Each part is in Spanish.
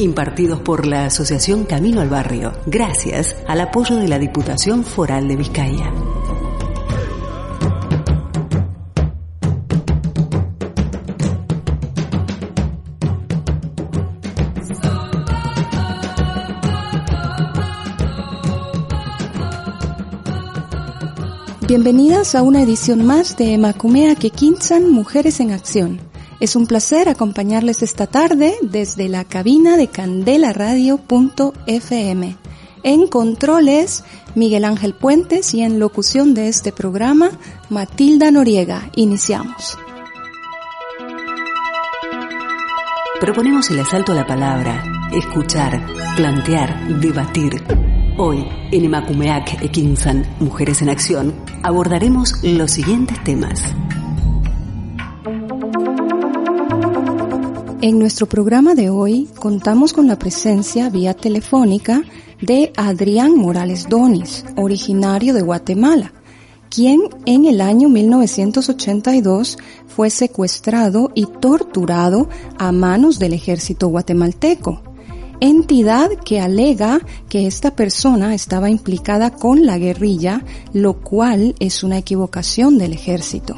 Impartidos por la Asociación Camino al Barrio, gracias al apoyo de la Diputación Foral de Vizcaya. Bienvenidas a una edición más de Macumea Kekinsan Mujeres en Acción. Es un placer acompañarles esta tarde desde la cabina de candelaradio.fm. En controles, Miguel Ángel Puentes y en locución de este programa, Matilda Noriega. Iniciamos. Proponemos el asalto a la palabra, escuchar, plantear, debatir Hoy, en Emakumeak Ekinsan, Mujeres en Acción, abordaremos los siguientes temas. En nuestro programa de hoy contamos con la presencia vía telefónica de Adrián Morales Donis, originario de Guatemala, quien en el año 1982 fue secuestrado y torturado a manos del ejército guatemalteco entidad que alega que esta persona estaba implicada con la guerrilla, lo cual es una equivocación del ejército.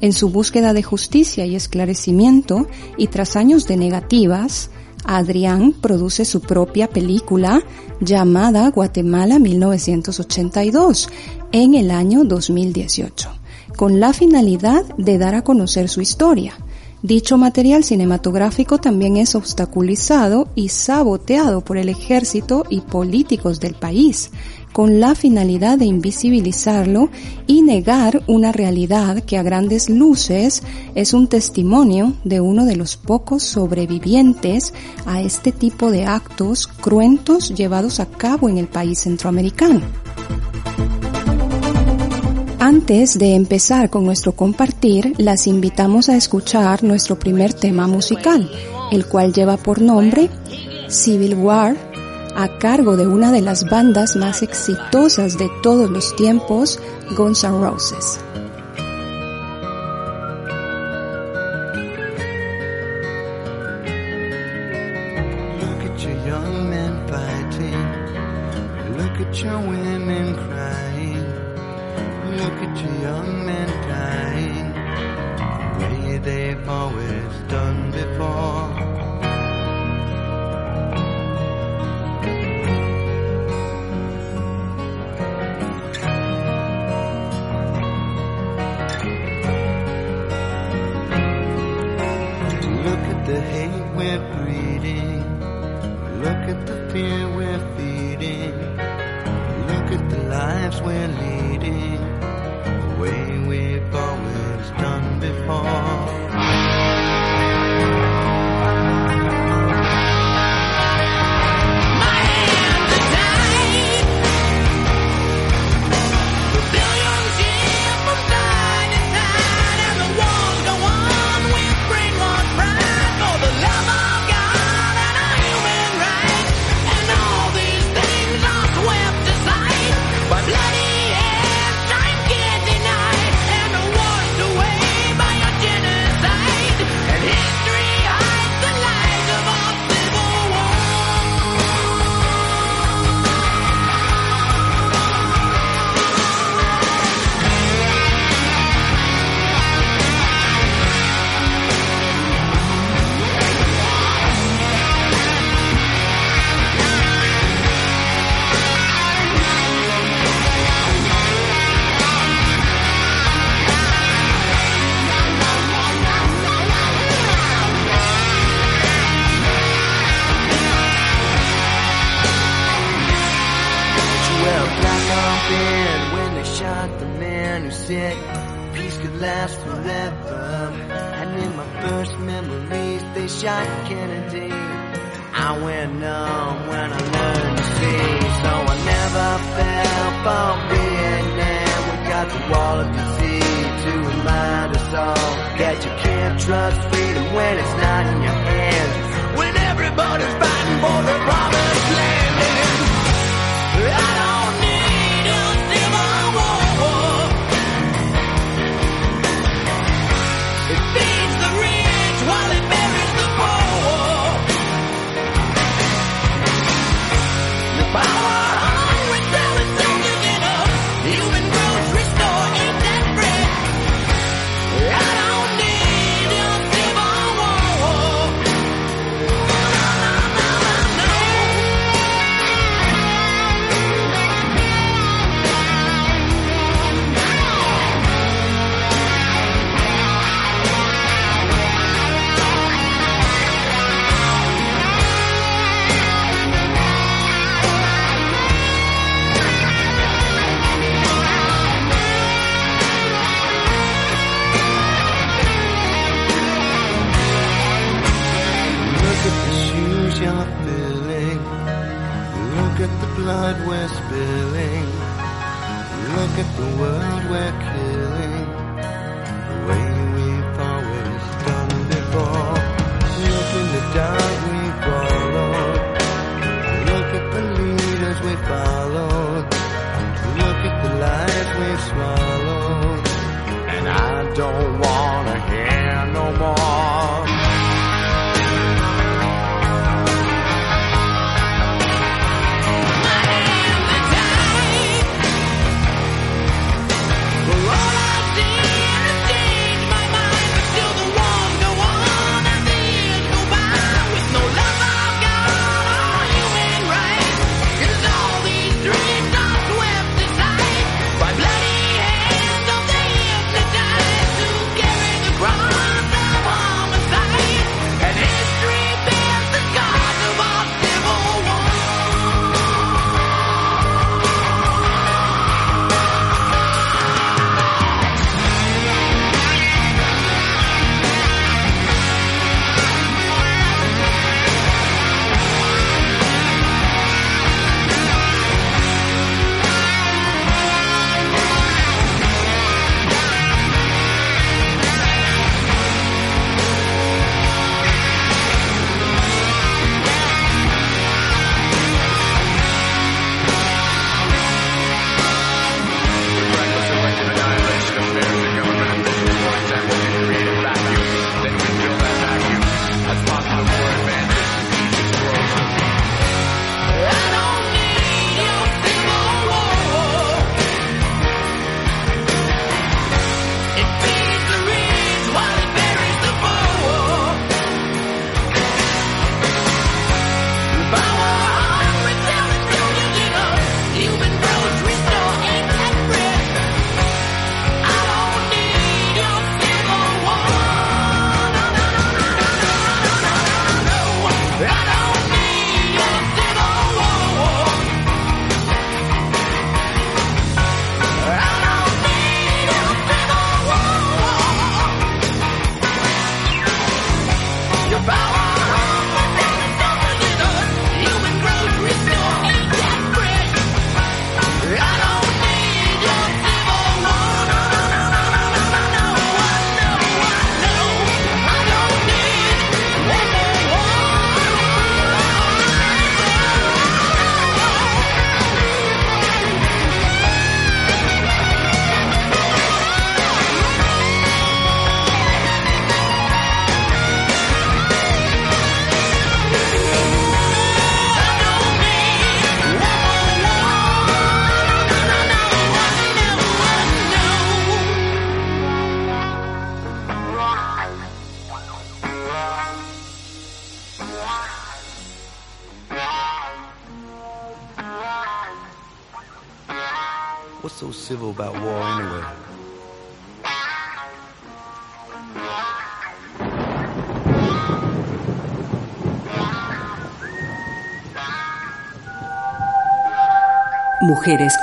En su búsqueda de justicia y esclarecimiento, y tras años de negativas, Adrián produce su propia película llamada Guatemala 1982 en el año 2018, con la finalidad de dar a conocer su historia. Dicho material cinematográfico también es obstaculizado y saboteado por el ejército y políticos del país, con la finalidad de invisibilizarlo y negar una realidad que a grandes luces es un testimonio de uno de los pocos sobrevivientes a este tipo de actos cruentos llevados a cabo en el país centroamericano. Antes de empezar con nuestro compartir, las invitamos a escuchar nuestro primer tema musical, el cual lleva por nombre Civil War, a cargo de una de las bandas más exitosas de todos los tiempos, Guns N' Roses.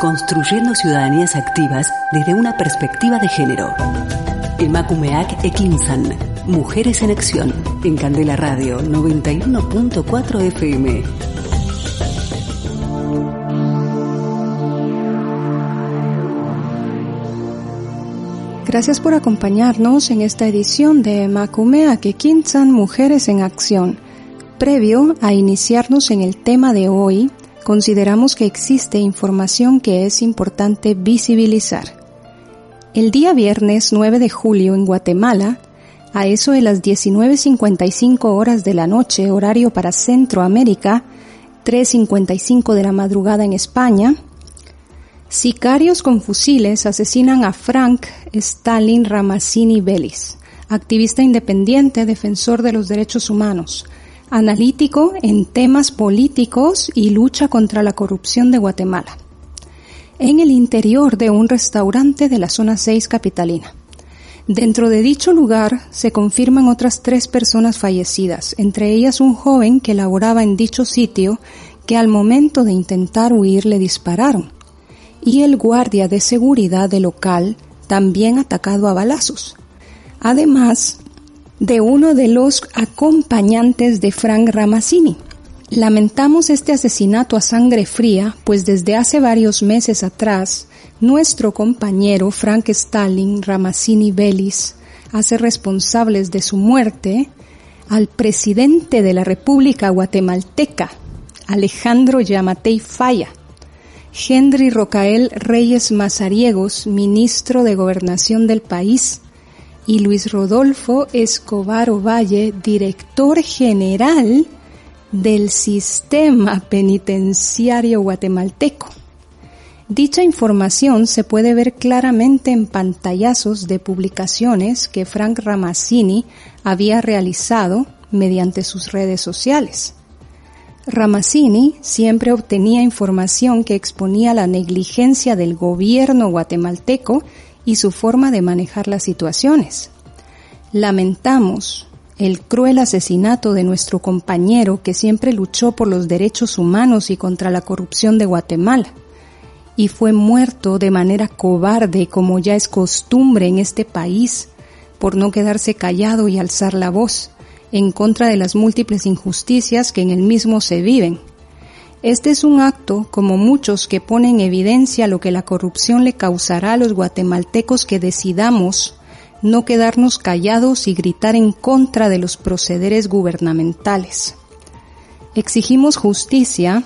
construyendo ciudadanías activas desde una perspectiva de género. Emakumeak Ekinsan, Mujeres en Acción, en Candela Radio 91.4 FM. Gracias por acompañarnos en esta edición de Emakumeak Ekinsan, Mujeres en Acción. Previo a iniciarnos en el tema de hoy, consideramos que existe información que es importante visibilizar. El día viernes 9 de julio en Guatemala, a eso de las 19.55 horas de la noche, horario para Centroamérica, 3.55 de la madrugada en España, sicarios con fusiles asesinan a Frank Stalin Ramazzini Vélez, activista independiente, defensor de los derechos humanos, analítico en temas políticos y lucha contra la corrupción de Guatemala en el interior de un restaurante de la zona 6 capitalina. Dentro de dicho lugar se confirman otras tres personas fallecidas, entre ellas un joven que laboraba en dicho sitio que al momento de intentar huir le dispararon, y el guardia de seguridad del local también atacado a balazos. Además de uno de los acompañantes de Frank Ramazzini, Lamentamos este asesinato a sangre fría, pues desde hace varios meses atrás, nuestro compañero Frank Stalin Ramazzini Vélez hace responsables de su muerte al presidente de la República Guatemalteca, Alejandro Yamatei Falla, Henry Rocael Reyes Mazariegos, ministro de Gobernación del país, y Luis Rodolfo Escobar Ovalle, director general del sistema penitenciario guatemalteco. Dicha información se puede ver claramente en pantallazos de publicaciones que Frank Ramazzini había realizado mediante sus redes sociales. Ramazzini siempre obtenía información que exponía la negligencia del gobierno guatemalteco y su forma de manejar las situaciones. Lamentamos el cruel asesinato de nuestro compañero que siempre luchó por los derechos humanos y contra la corrupción de Guatemala, y fue muerto de manera cobarde como ya es costumbre en este país, por no quedarse callado y alzar la voz en contra de las múltiples injusticias que en el mismo se viven. Este es un acto, como muchos, que pone en evidencia lo que la corrupción le causará a los guatemaltecos que decidamos no quedarnos callados y gritar en contra de los procederes gubernamentales. Exigimos justicia,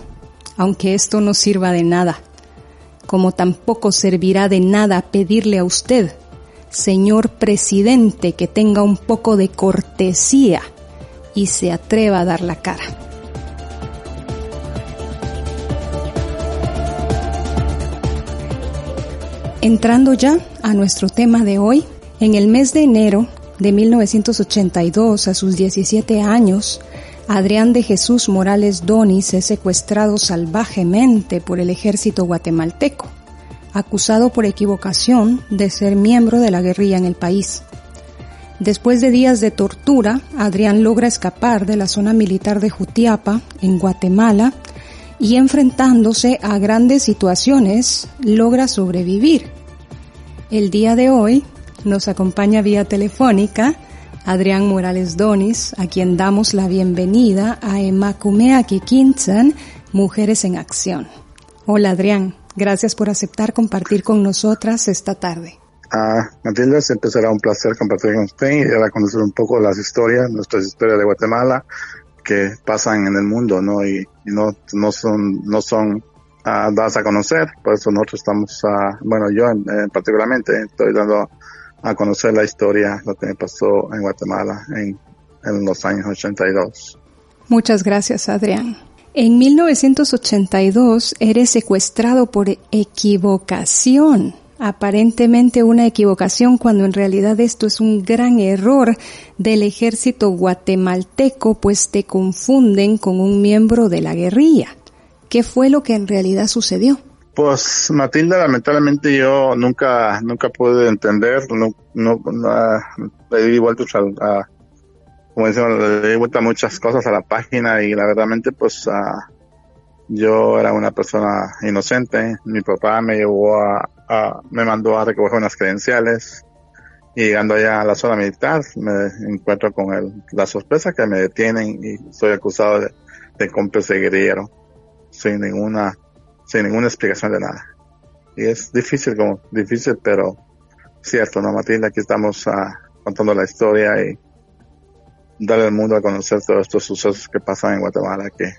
aunque esto no sirva de nada, como tampoco servirá de nada pedirle a usted, señor presidente, que tenga un poco de cortesía y se atreva a dar la cara. Entrando ya a nuestro tema de hoy, en el mes de enero de 1982, a sus 17 años, Adrián de Jesús Morales Donis es secuestrado salvajemente por el ejército guatemalteco, acusado por equivocación de ser miembro de la guerrilla en el país. Después de días de tortura, Adrián logra escapar de la zona militar de Jutiapa, en Guatemala, y enfrentándose a grandes situaciones, logra sobrevivir. El día de hoy, nos acompaña vía telefónica Adrián Morales Donis, a quien damos la bienvenida a Emakumea Kikinsan, Mujeres en Acción. Hola Adrián, gracias por aceptar compartir con nosotras esta tarde. Ah, Matilda, siempre será un placer compartir con usted y dar conocer un poco las historias, nuestras historias de Guatemala que pasan en el mundo, ¿no? Y, no, no son, no son ah, dadas a conocer, por eso nosotros estamos, uh, bueno, yo particularmente estoy dando a conocer la historia, lo que me pasó en Guatemala en, en los años 82. Muchas gracias, Adrián. En 1982 eres secuestrado por equivocación. Aparentemente una equivocación cuando en realidad esto es un gran error del ejército guatemalteco, pues te confunden con un miembro de la guerrilla. ¿Qué fue lo que en realidad sucedió? Pues Matilda, lamentablemente yo nunca, nunca pude entender, no, no, le di vuelta a, como decimos, le di vuelta muchas cosas a la página y la verdad pues yo era una persona inocente. Mi papá me llevó a, me mandó a recoger unas credenciales y llegando allá a la zona militar me encuentro con el, la sorpresa que me detienen y soy acusado de, de cómplice guerrillero sin ninguna sin ninguna explicación de nada. Y es difícil, como difícil, pero cierto, ¿no, Matilda? Aquí estamos ah, contando la historia y darle al mundo a conocer todos estos sucesos que pasan en Guatemala que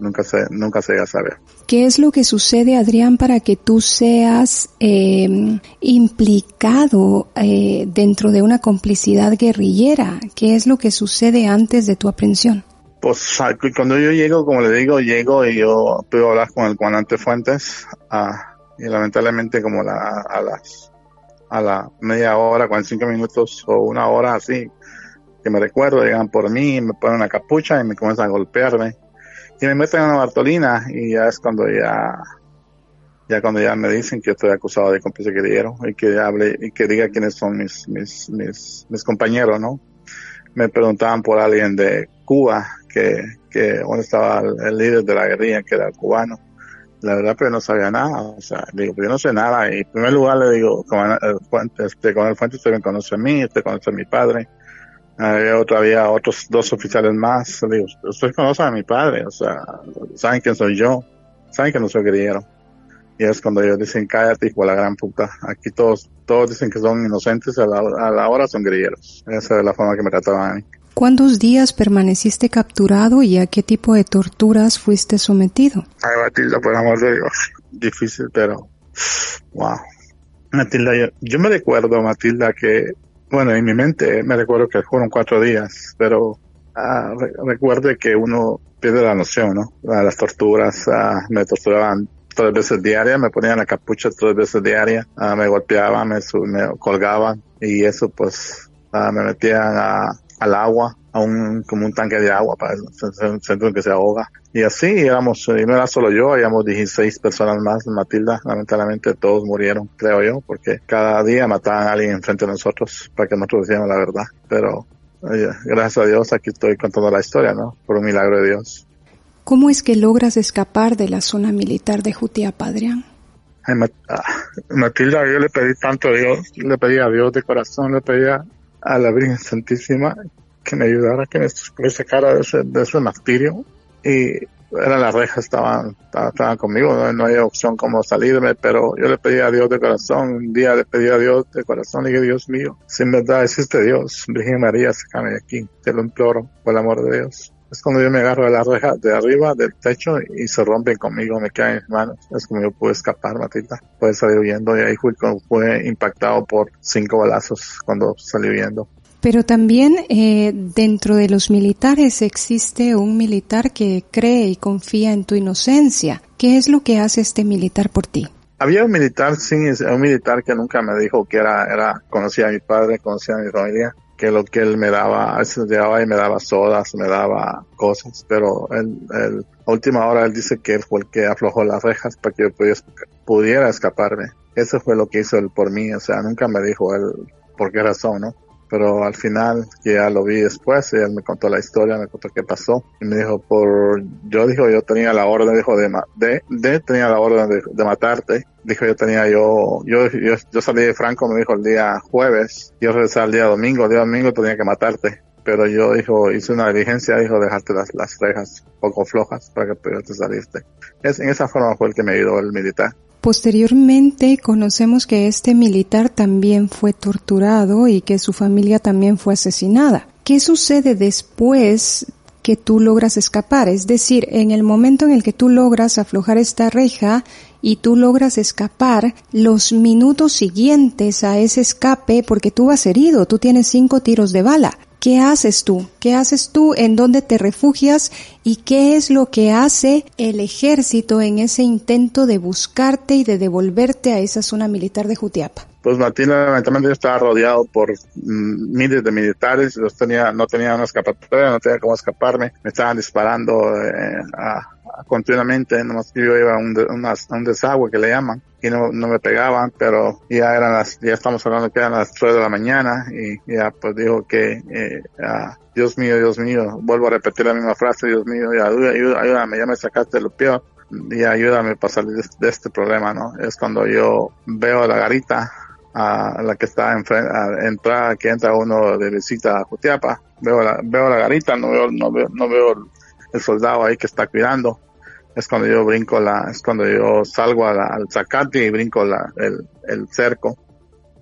nunca se, nunca se llega a saber. ¿Qué es lo que sucede, Adrián, para que tú seas eh, implicado eh, dentro de una complicidad guerrillera? ¿Qué es lo que sucede antes de tu aprehensión? Pues cuando yo llego, como le digo, llego y yo puedo hablar con el comandante Fuentes ah, y lamentablemente como la, a las a la media hora, 45 minutos o una hora así, que me recuerdo, llegan por mí, me ponen una capucha y me comienzan a golpearme y me meten en una Bartolina y ya es cuando ya ya cuando ya me dicen que estoy acusado de cómplice guerrillero y que hable y que diga quiénes son mis mis mis, mis compañeros no me preguntaban por alguien de Cuba que que dónde estaba el, líder de la guerrilla que era cubano la verdad pero no sabía nada o sea digo yo no sé nada y en primer lugar le digo con el este con el fuente usted me conoce a mí usted conoce a mi padre había otro, había otros dos oficiales más. Digo, ustedes conocen a mi padre, o sea, saben quién soy yo, saben que no soy guerrillero. Y es cuando ellos dicen, cállate, hijo de la gran puta. Aquí todos, todos dicen que son inocentes, a la, a la hora son guerrilleros. Esa es la forma que me trataban a mí. ¿Cuántos días permaneciste capturado y a qué tipo de torturas fuiste sometido? Ay, Matilda, por amor de Dios. Difícil, pero... Wow. Matilda, yo, yo me recuerdo, Matilda, que bueno, en mi mente me recuerdo que fueron cuatro días, pero ah, recuerde que uno pierde la noción, ¿no? las torturas, ah, me torturaban tres veces diarias, me ponían la capucha tres veces diarias, ah, me golpeaban, me, me colgaban y eso pues me metían al agua a un, como un tanque de agua para el centro en que se ahoga. Y así éramos, y no era solo yo, habíamos 16 personas más, Matilda, lamentablemente todos murieron, creo yo, porque cada día mataban a alguien enfrente de nosotros para que nosotros decíamos la verdad. Pero gracias a Dios aquí estoy contando la historia, ¿no? Por un milagro de Dios. ¿Cómo es que logras escapar de la zona militar de Jutiapa, Adrián? Ah, Matilda, yo le pedí tanto a Dios, le pedí a Dios de corazón, le pedí a la Virgen Santísima que me ayudara, que me, sacara de ese, de ese martirio. Y eran las rejas, estaban, estaban, conmigo, no, no había opción como salirme, pero yo le pedí a Dios de corazón, un día le pedí a Dios de corazón, y dije, Dios mío, si en verdad existe Dios, Virgen María, sácame de aquí, te lo imploro, por el amor de Dios. Es cuando yo me agarro de las rejas de arriba del techo y se rompen conmigo, me caen en mis manos. Es como yo pude escapar, Matilda. Pude salir huyendo y ahí fue impactado por cinco balazos cuando salí huyendo. Pero también eh, dentro de los militares existe un militar que cree y confía en tu inocencia. ¿Qué es lo que hace este militar por ti? Había un militar, sí, un militar que nunca me dijo que era, era, conocía a mi padre, conocía a mi familia, que lo que él me daba, a veces llegaba y me daba sodas, me daba cosas, pero él, él, última hora él dice que él fue el que aflojó las rejas para que yo pudiera, pudiera escaparme. Eso fue lo que hizo él por mí, o sea, nunca me dijo él por qué razón, ¿no? Pero al final que ya lo vi después y él me contó la historia, me contó qué pasó y me dijo por yo dijo yo tenía la orden dijo de de, de tenía la orden de, matarte dijo yo tenía yo, yo yo salí de Franco me dijo el día jueves yo regresé el día domingo el día domingo tenía que matarte pero yo dijo hice una diligencia dijo dejarte las, las rejas poco flojas para que pudieras salirte. Es en esa forma fue el que me ayudó el militar Posteriormente conocemos que este militar también fue torturado y que su familia también fue asesinada. ¿Qué sucede después que tú logras escapar? Es decir, en el momento en el que tú logras aflojar esta reja y tú logras escapar, los minutos siguientes a ese escape, porque tú vas herido, tú tienes cinco tiros de bala, ¿Qué haces tú? ¿Qué haces tú? ¿En dónde te refugias? ¿Y qué es lo que hace el ejército en ese intento de buscarte y de devolverte a esa zona militar de Jutiapa? Pues Martín, lamentablemente estaba rodeado por mm, miles de militares, los tenía, no tenía una escapatoria, no tenía cómo escaparme, me estaban disparando eh, a, continuamente, nomás que yo iba a un, desagüe que le llaman y no, no me pegaban, pero ya eran las, ya estamos hablando que eran las 3 de la mañana y ya pues dijo que, eh, ah, Dios mío, Dios mío, vuelvo a repetir la misma frase, Dios mío, ya, ayúdame, ya me sacaste lo peor y ayúdame para salir de, este problema, ¿no? Es cuando yo veo la garita a la que está en entrada que entra uno de visita a Jutiapa, veo la, veo la garita, no veo, no veo, no veo el soldado ahí que está cuidando es cuando yo brinco la, es cuando yo salgo al zacate y brinco la, el, el cerco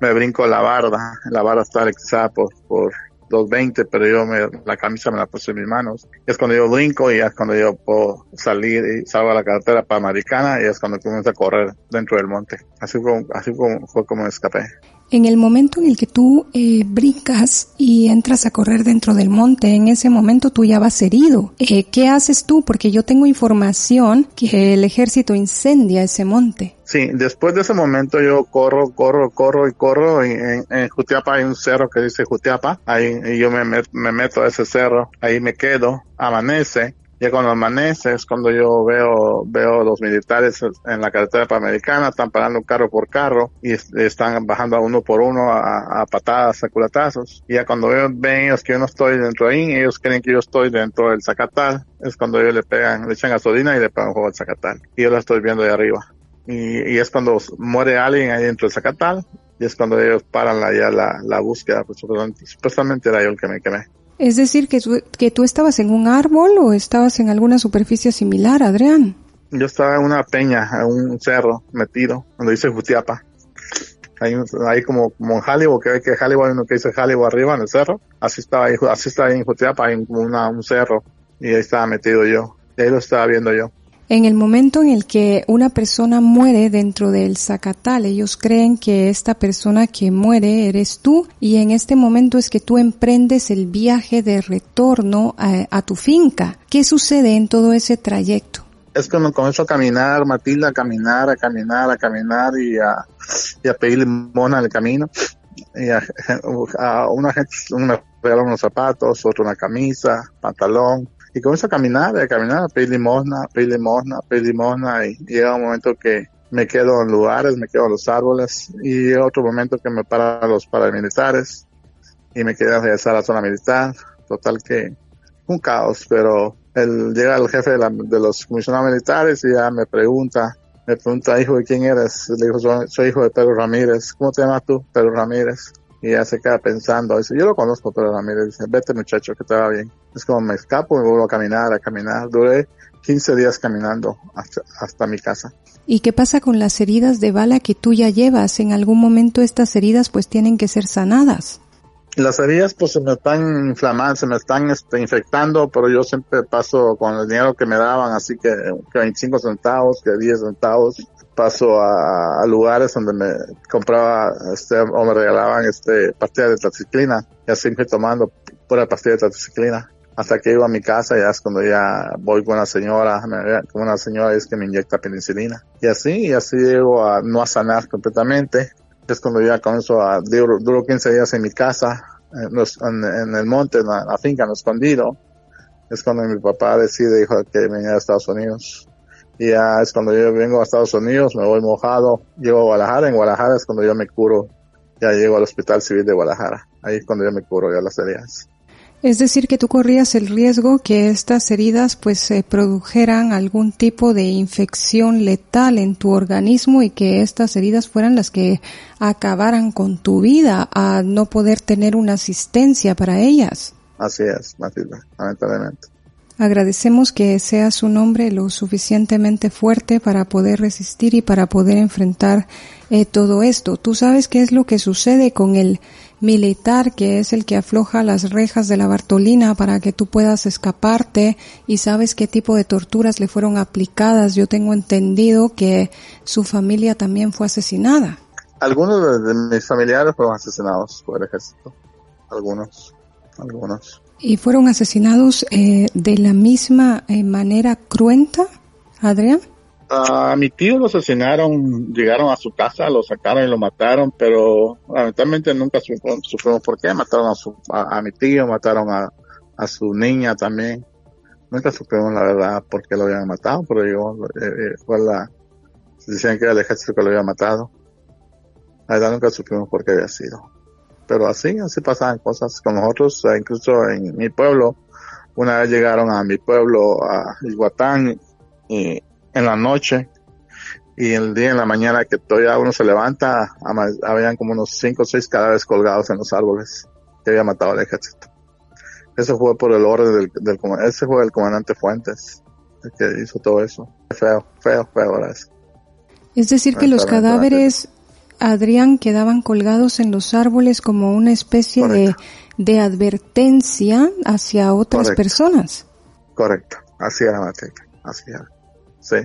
me brinco la barda, la barda está electrizada por, por 220, pero yo me, la camisa me la puse en mis manos. Es cuando yo brinco y es cuando yo puedo salir y salgo a la carretera Panamericana y es cuando comienzo a correr dentro del monte. Así fue, así fue, fue como escapé. En el momento en el que tú eh, brincas y entras a correr dentro del monte, en ese momento tú ya vas herido. Eh, ¿Qué haces tú? Porque yo tengo información que el ejército incendia ese monte. Sí, después de ese momento yo corro, corro, corro y corro. Y en, en Jutiapa hay un cerro que dice Jutiapa. Ahí y yo me, me meto a ese cerro. Ahí me quedo. Amanece ya cuando amanece es cuando yo veo, veo los militares en la carretera panamericana, están parando carro por carro y están bajando a uno por uno a, patadas, a culatazos. Y ya cuando ven ellos que yo no estoy dentro ahí, ellos creen que yo estoy dentro del zacatal, es cuando ellos le pegan, le echan gasolina y le pegan fuego al zacatal. Y yo lo estoy viendo de arriba. Y, es cuando muere alguien ahí dentro del zacatal y es cuando ellos paran la, ya la, la búsqueda, pues supuestamente era yo el que me quemé. Es decir, que tú, que tú estabas en un árbol o estabas en alguna superficie similar, Adrián. Yo estaba en una peña, en un cerro metido, donde dice Jutiapa. Ahí, ahí como, como en Hollywood, que ve que Hollywood hay uno que dice Hollywood arriba en el cerro. Así estaba ahí, así estaba ahí en Jutiapa, en una, un cerro. Y ahí estaba metido yo. Y ahí lo estaba viendo yo. En el momento en el que una persona muere dentro del zacatal, ellos creen que esta persona que muere eres tú y en este momento es que tú emprendes el viaje de retorno a, tu finca. ¿Qué sucede en todo ese trayecto? es cuando comienzo a caminar, Matilda, a caminar, a caminar, a caminar y a, y a pedir mona el camino. Y a, una gente me regaló unos zapatos, otro una camisa, pantalón, y comienzo a caminar, a caminar, a pedir limosna, a pedir limosna, a pedir limosna y llega un momento que me quedo en lugares, me quedo en los árboles y otro momento que me paran los paramilitares y me quedé a regresar a la zona militar. Total que un caos, pero él llega el jefe de, los comisionados militares y ya me pregunta, me pregunta, hijo, ¿de quién eres? Le digo, soy, soy hijo de Pedro Ramírez. ¿Cómo te llamas tú? Pedro Ramírez. Y ya se queda pensando, dice, yo lo conozco, pero Ramírez dice, vete muchacho, que te va bien. Es como me escapo y vuelvo a caminar, a caminar. Duré 15 días caminando hasta, hasta mi casa. ¿Y qué pasa con las heridas de bala que tú ya llevas? En algún momento estas heridas pues tienen que ser sanadas. Las heridas pues se me están inflamando, se me están este, infectando, pero yo siempre paso con el dinero que me daban, así que, que 25 centavos, que 10 centavos, paso a, lugares donde me compraba este o me regalaban este pastillas de taxiclina y así fui tomando pura pastilla de taxiclina hasta que llego a mi casa ya es cuando ya voy con una señora con una señora es que me inyecta penicilina. Y así y así llego a no a sanar completamente. Es cuando ya comienzo a duro, duro 15 días en mi casa en, el monte en la, finca en escondido. Es cuando mi papá decide dijo que venía a Estados Unidos y ya es cuando yo vengo a Estados Unidos, me voy mojado, llego a Guadalajara, en Guadalajara es cuando yo me curo, ya llego al Hospital Civil de Guadalajara, ahí es cuando yo me curo ya las heridas. Es decir, que tú corrías el riesgo que estas heridas pues se produjeran algún tipo de infección letal en tu organismo y que estas heridas fueran las que acabaran con tu vida a no poder tener una asistencia para ellas. Así es, Matilda, lamentablemente. Agradecemos que sea su nombre lo suficientemente fuerte para poder resistir y para poder enfrentar eh, todo esto. Tú sabes qué es lo que sucede con el militar que es el que afloja las rejas de la Bartolina para que tú puedas escaparte y sabes qué tipo de torturas le fueron aplicadas. Yo tengo entendido que su familia también fue asesinada. Algunos de mis familiares fueron asesinados por el ejército. Algunos, algunos. ¿Y fueron asesinados eh, de la misma eh, manera cruenta, Adrián? A mi tío lo asesinaron, llegaron a su casa, lo sacaron y lo mataron, pero lamentablemente nunca supimos, por qué. Mataron a, su, a, mi tío, mataron a, su niña también. Nunca supimos la verdad por qué lo habían matado, pero yo, eh, fue la, decían que era el ejército que lo había matado. La verdad nunca supimos por qué había sido pero así, así pasaban cosas con nosotros, incluso en mi pueblo, una vez llegaron a mi pueblo, a Iguatán, y en la noche, y el día en la mañana que todavía uno se levanta, habían como unos cinco o seis cadáveres colgados en los árboles que había matado al ejército. Eso fue por el orden del, del ese fue el comandante Fuentes, el que hizo todo eso. Feo, feo, feo ahora eso. Es decir que los cadáveres Adrián, quedaban colgados en los árboles como una especie de, de, advertencia hacia otras personas. Correcto, así era así era. Sí,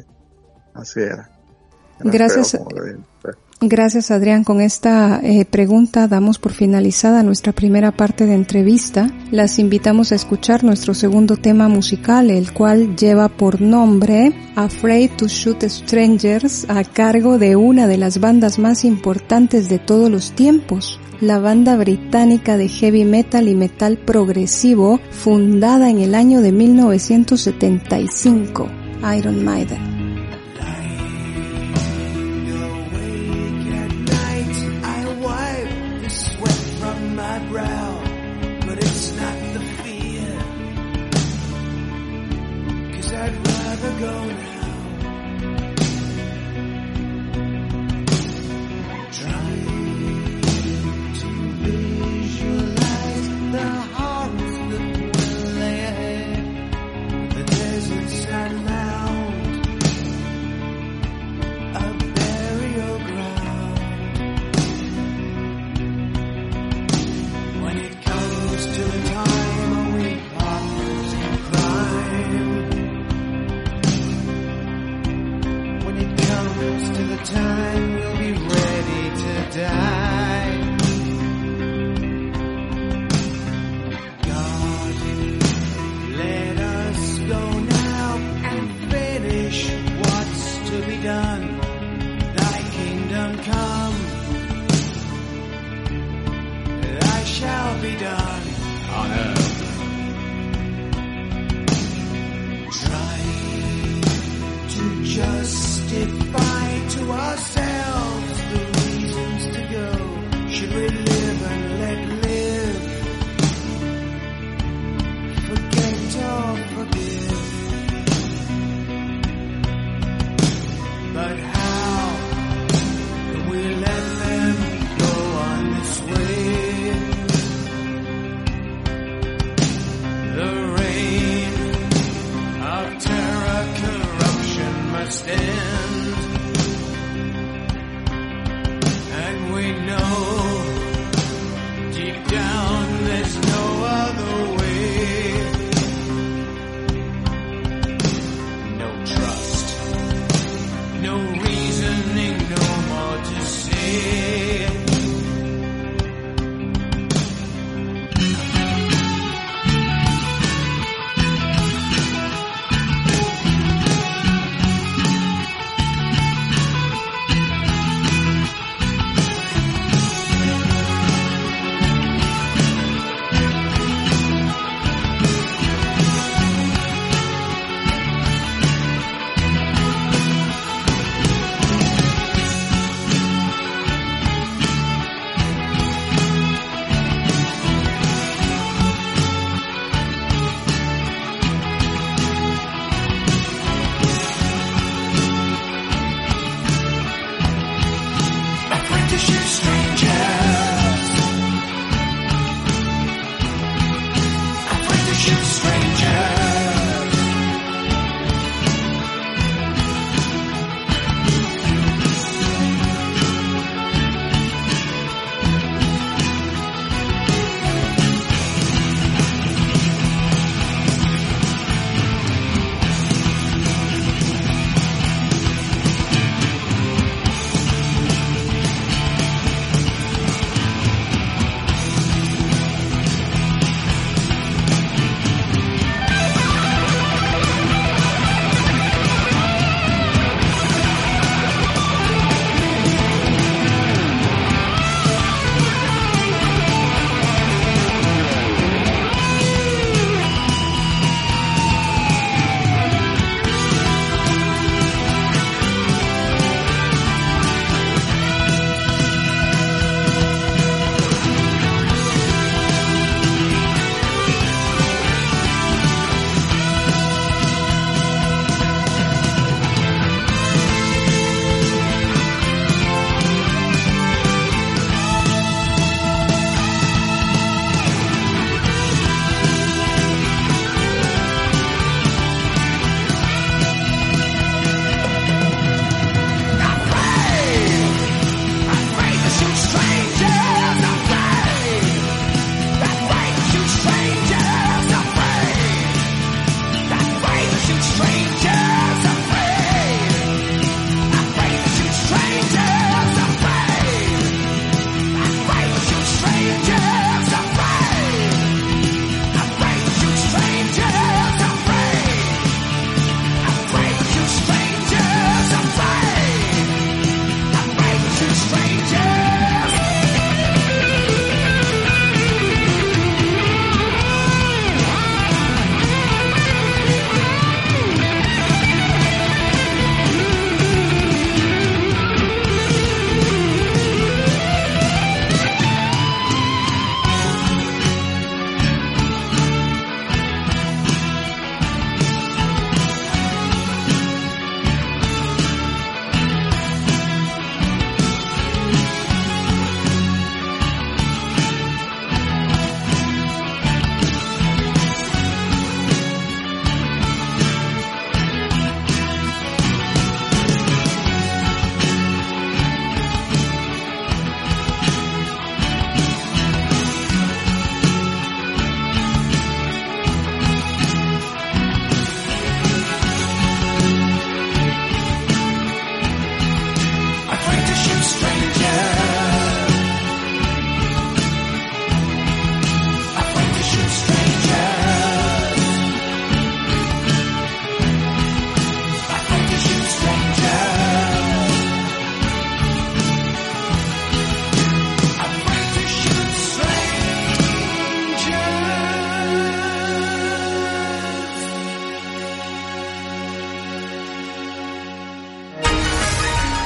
así era. Gracias. Gracias, Adrián. Con esta eh, pregunta damos por finalizada nuestra primera parte de entrevista. Las invitamos a escuchar nuestro segundo tema musical, el cual lleva por nombre Afraid to Shoot Strangers, a cargo de una de las bandas más importantes de todos los tiempos, la banda británica de heavy metal y metal progresivo, fundada en el año de 1975, Iron Maiden. never gonna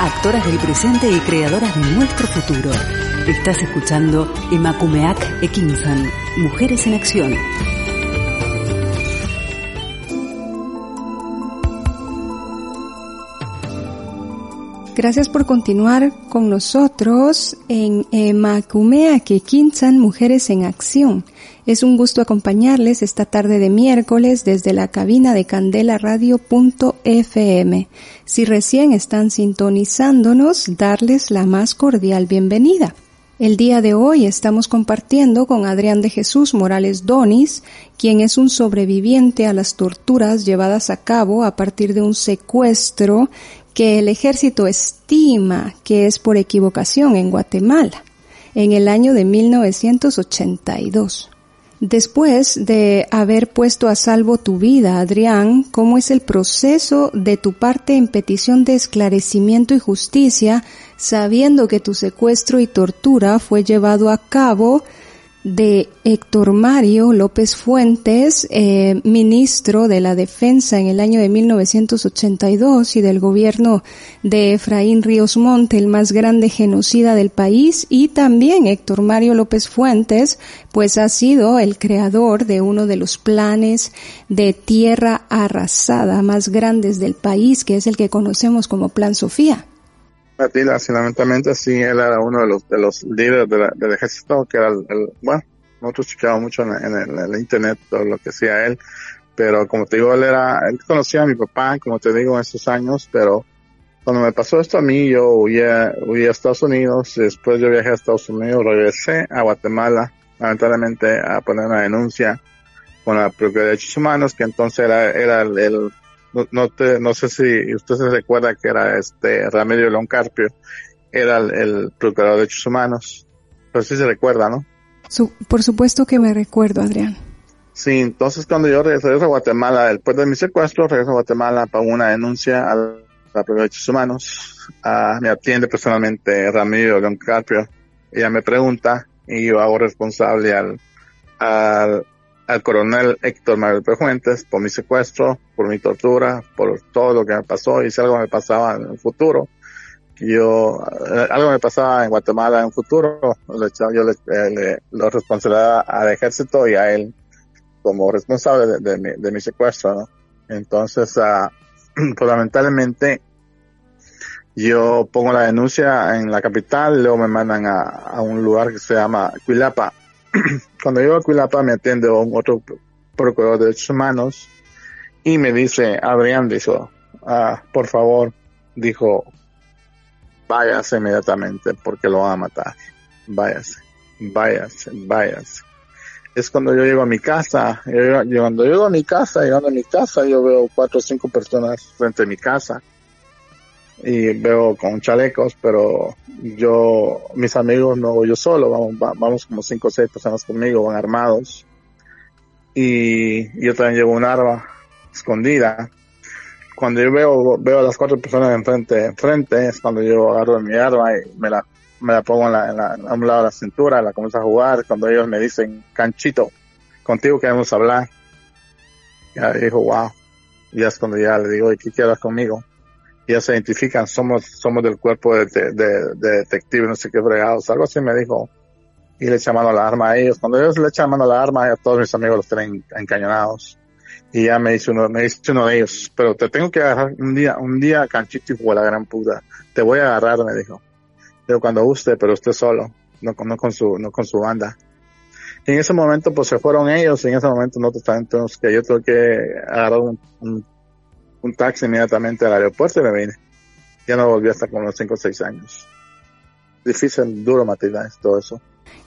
actoras del presente y creadoras de nuestro futuro. Estás escuchando Emakumeak Ekinsan, Mujeres en Acción. Gracias por continuar con nosotros en Emakumeak Ekinsan, Mujeres en Acción. Es un gusto acompañarles esta tarde de miércoles desde la cabina de Candela Radio.fm. Si recién están sintonizándonos, darles la más cordial bienvenida. El día de hoy estamos compartiendo con Adrián de Jesús Morales Donis, quien es un sobreviviente a las torturas llevadas a cabo a partir de un secuestro que el ejército estima que es por equivocación en Guatemala en el año de 1982. Después de haber puesto a salvo tu vida, Adrián, ¿cómo es el proceso de tu parte en petición de esclarecimiento y justicia, sabiendo que tu secuestro y tortura fue llevado a cabo de Héctor Mario López Fuentes, eh, ministro de la Defensa en el año de 1982 y del gobierno de Efraín Ríos Monte, el más grande genocida del país, y también Héctor Mario López Fuentes, pues ha sido el creador de uno de los planes de tierra arrasada más grandes del país, que es el que conocemos como Plan Sofía. Atila, lamentablemente sí, él era uno de los, de los líderes del ejército, que era el, bueno, nosotros chequeamos mucho en, el internet todo lo que hacía él, pero como te digo, él era, él conocía a mi papá, como te digo, en esos años, pero cuando me pasó esto a mí, yo huí a, a Estados Unidos, después yo viajé a Estados Unidos, regresé a Guatemala, lamentablemente a poner una denuncia con la Procuraduría de Derechos Humanos, que entonces era, era el no, no, te, no sé si usted se recuerda que era este Ramiro León Carpio, era el, procurador de derechos humanos, pero sí se recuerda, ¿no? por supuesto que me recuerdo, Adrián. Sí, entonces cuando yo regreso a Guatemala, después de mi secuestro, regreso a Guatemala para una denuncia a la Procuraduría de Derechos Humanos. Ah, me atiende personalmente Ramiro León Carpio. Ella me pregunta y yo hago responsable al, al al coronel Héctor Manuel Pejuentes por mi secuestro, por mi tortura, por todo lo que me pasó y si algo me pasaba en el futuro, yo, eh, algo me pasaba en Guatemala en el futuro, yo le, eh, le, lo responsabilidad al ejército y a él como responsable de, mi, de mi, secuestro, ¿no? Entonces, uh, fundamentalmente, yo pongo la denuncia en la capital, luego me mandan a, a un lugar que se llama Cuilapa, cuando yo a Cuilapa me atiende un otro procurador de derechos humanos y me dice, Adrián dijo, ah, por favor, dijo, váyase inmediatamente porque lo va a matar. Váyase, váyase, váyase. Es cuando yo llego a mi casa, yo, cuando llego a mi casa, llegando a mi casa, yo veo cuatro o cinco personas frente a mi casa y veo con chalecos, pero yo, mis amigos no voy yo solo, vamos, vamos como cinco o seis personas conmigo, van armados. Y yo también llevo un arma escondida. Cuando yo veo, veo a las cuatro personas enfrente, enfrente, es cuando yo agarro mi arma y me la, me la pongo en la, a un lado de la cintura, la comienzo a jugar, cuando ellos me dicen, canchito, contigo queremos hablar. Ya dijo, wow. Y es cuando ya le digo, ¿y qué quieres conmigo? Ya se identifican, somos, somos del cuerpo de, de, de detectives, no sé qué fregados, algo así me dijo. Y le echa mano a la arma a ellos. Cuando ellos le echan mano a la arma, a todos mis amigos los tienen encañonados. Y ya me dice uno, me dice uno de ellos, pero te tengo que agarrar un día, un día canchito y la gran puta. Te voy a agarrar, me dijo. Digo, cuando guste, pero usted solo, no, no con su, no con su banda. Y en ese momento, pues se fueron ellos, y en ese momento nosotros también tenemos que, yo tengo que agarrar un, un un taxi inmediatamente al aeropuerto y me vine. Ya no volví hasta con los 5 o 6 años. Difícil, duro, Matilda, todo eso.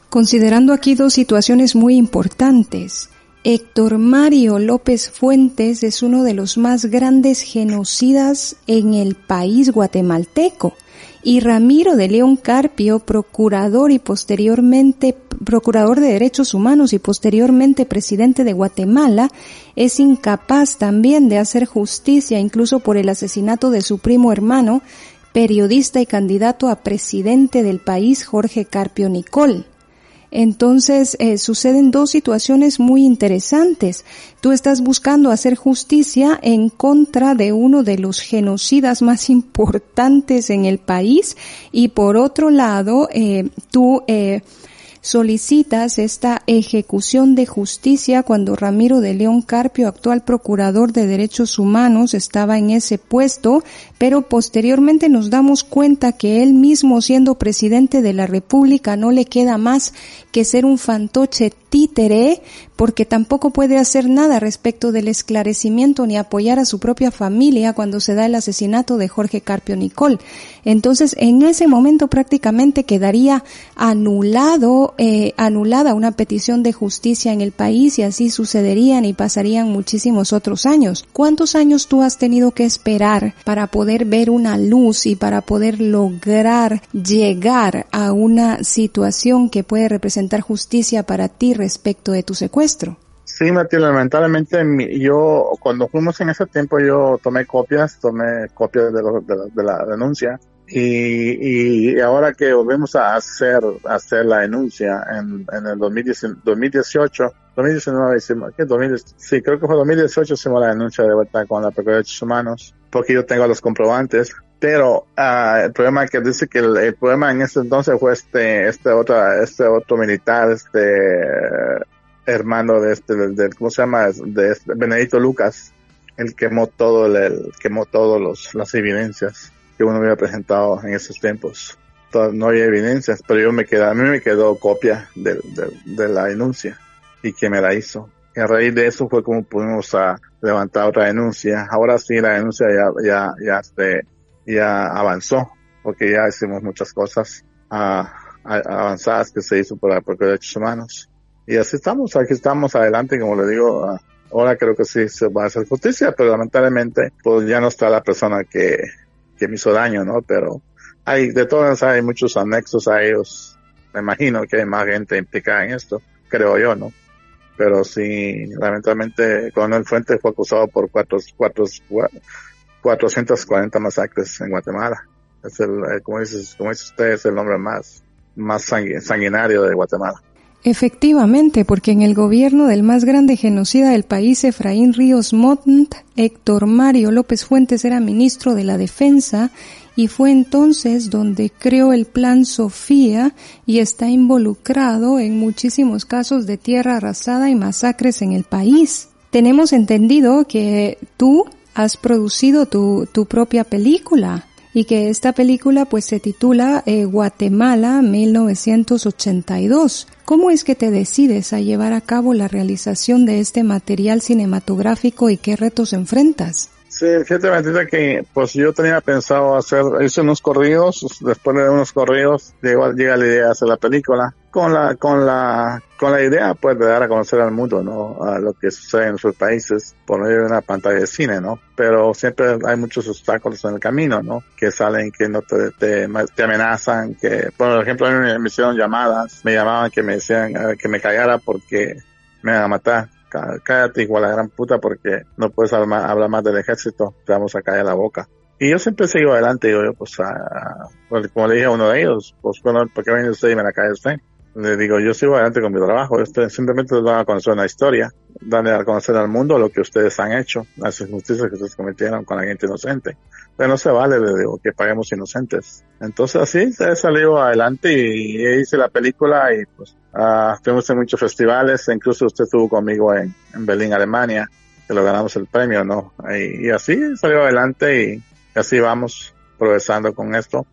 Considerando aquí dos situaciones muy importantes. Héctor Mario López Fuentes es uno de los más grandes genocidas en el país guatemalteco y Ramiro de León Carpio, procurador y posteriormente procurador de derechos humanos y posteriormente presidente de Guatemala, es incapaz también de hacer justicia incluso por el asesinato de su primo hermano, periodista y candidato a presidente del país Jorge Carpio Nicol. Entonces eh, suceden dos situaciones muy interesantes. Tú estás buscando hacer justicia en contra de uno de los genocidas más importantes en el país y por otro lado eh, tú eh, solicitas esta ejecución de justicia cuando Ramiro de León Carpio, actual procurador de derechos humanos, estaba en ese puesto, pero posteriormente nos damos cuenta que él mismo siendo presidente de la República no le queda más que ser un fantoche títere porque tampoco puede hacer nada respecto del esclarecimiento ni apoyar a su propia familia cuando se da el asesinato de Jorge Carpio Nicol. Entonces, en ese momento prácticamente quedaría anulado, eh, anulada una petición de justicia en el país y así sucederían y pasarían muchísimos otros años. ¿Cuántos años tú has tenido que esperar para poder ver una luz y para poder lograr llegar a una situación que puede representar justicia para ti respecto de tu secuestro. Sí, Matilde, lamentablemente yo cuando fuimos en ese tiempo yo tomé copias, tomé copias de, de, la, denuncia y, y, ahora que volvemos a hacer hacer la denuncia en, en el 2018, 2019, ¿qué? 2000, sí, creo que fue 2018 hicimos la denuncia de vuelta con la Procuraduría de Derechos Humanos porque yo tengo los comprobantes pero uh, el problema que dice que el, problema en ese entonces fue este este otro este otro militar este hermano de este del, cómo se llama de este, Benedito Lucas el quemó todo el, quemó todos los las evidencias que uno había presentado en esos tiempos. No había evidencias pero yo me quedé a mí me quedó copia de, de, la denuncia y que me la hizo. Y a raíz de eso fue como pudimos a levantar otra denuncia. Ahora sí la denuncia ya ya ya este ya avanzó, porque ya hicimos muchas cosas ah, avanzadas que se hizo por, de derechos humanos. Y así estamos, aquí estamos adelante, como le digo, ah, ahora creo que sí se va a hacer justicia, pero lamentablemente pues ya no está la persona que, que me hizo daño, ¿no? Pero hay, de todas hay muchos anexos a ellos. Me imagino que hay más gente implicada en esto, creo yo, ¿no? Pero sí, lamentablemente, Coronel Fuentes fue acusado por cuatro, cuatro, 440 masacres en Guatemala. Es el, eh, como, dice, como dice usted, es el nombre más, más sanguinario de Guatemala. Efectivamente, porque en el gobierno del más grande genocida del país, Efraín Ríos Montt, Héctor Mario López Fuentes era ministro de la Defensa y fue entonces donde creó el Plan Sofía y está involucrado en muchísimos casos de tierra arrasada y masacres en el país. Tenemos entendido que tú has producido tu, tu propia película y que esta película pues se titula eh, Guatemala 1982. ¿Cómo es que te decides a llevar a cabo la realización de este material cinematográfico y qué retos enfrentas? Sí, fíjate, que pues yo tenía pensado hacer, hice unos corridos, después de unos corridos llega, llega la idea de hacer la película, con la, con la, con la idea pues de dar a conocer al mundo, ¿no? A lo que sucede en nuestros países por medio de una pantalla de cine, ¿no? Pero siempre hay muchos obstáculos en el camino, ¿no? Que salen, que no te, te, amenazan, que, por ejemplo, a mí me hicieron llamadas, me llamaban que me decían eh, que me callara porque me iban a matar cállate igual a gran puta porque no puedes hablar, más del ejército, te vamos a caer la boca. Y yo siempre sigo adelante, digo yo, pues, a, pues, como le dije a uno de ellos, pues, bueno, ¿por qué viene usted y me la cae usted? Le digo, yo sigo adelante con mi trabajo, usted simplemente van a conocer una historia, darle a conocer al mundo lo que ustedes han hecho, las injusticias que ustedes cometieron con la gente inocente. Pero no se vale, le digo, que paguemos inocentes. Entonces así se salió adelante y, hice la película y pues uh, fuimos en muchos festivales, incluso usted estuvo conmigo en, en Berlín, Alemania, que lo ganamos el premio, ¿no? Y, así salió adelante y, así vamos progresando con esto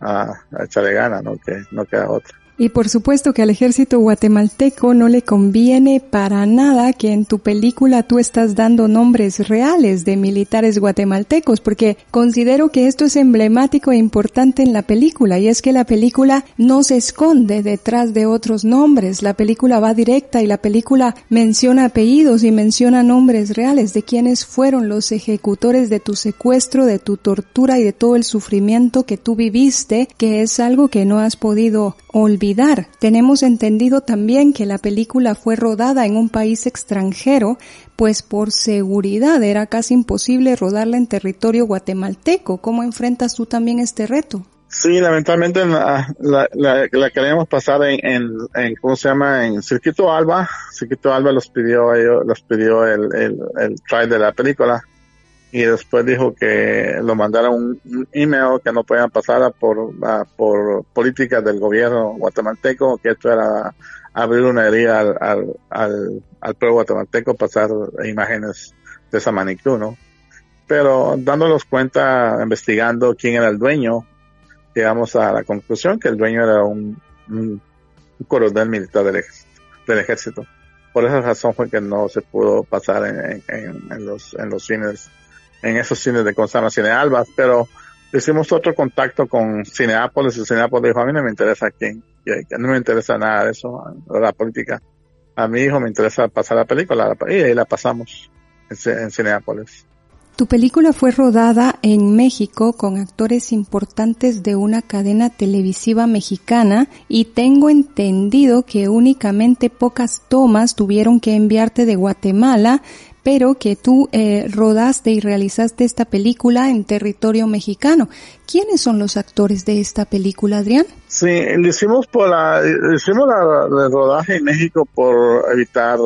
a, a echarle gana, ¿no? Que no queda otra. Y por supuesto que al ejército guatemalteco no le conviene para nada que en tu película tú estás dando nombres reales de militares guatemaltecos, porque considero que esto es emblemático e importante en la película, y es que la película no se esconde detrás de otros nombres, la película va directa y la película menciona apellidos y menciona nombres reales de quienes fueron los ejecutores de tu secuestro, de tu tortura y de todo el sufrimiento que tú viviste, que es algo que no has podido olvidar. Tenemos entendido también que la película fue rodada en un país extranjero, pues por seguridad era casi imposible rodarla en territorio guatemalteco. ¿Cómo enfrentas tú también este reto? Sí, lamentablemente la, la, queríamos pasar en, ¿cómo se llama? En Circuito Alba. Circuito Alba los pidió, ellos, los pidió el, el, el de la película. Y después dijo que lo mandaron un, email que no podían pasar por, por políticas del gobierno guatemalteco, que esto era abrir una herida al, al, pueblo guatemalteco, pasar imágenes de esa magnitud, ¿no? Pero dándonos cuenta, investigando quién era el dueño, llegamos a la conclusión que el dueño era un, un, coronel militar del ejército, Por esa razón fue que no se pudo pasar en, en, los, en los cines, en esos cines de Constana Cine Albas, pero hicimos otro contacto con Cineápolis y Cineápolis dijo, a mí no me interesa quién, no me interesa nada de eso, la política. A mi hijo me interesa pasar la película y ahí la pasamos en Cineápolis. Tu película fue rodada en México con actores importantes de una cadena televisiva mexicana y tengo entendido que únicamente pocas tomas tuvieron que enviarte de Guatemala pero que tú eh, rodaste y realizaste esta película en territorio mexicano. ¿Quiénes son los actores de esta película, Adrián? Sí, lo hicimos por la, hicimos la, el rodaje en México por evitar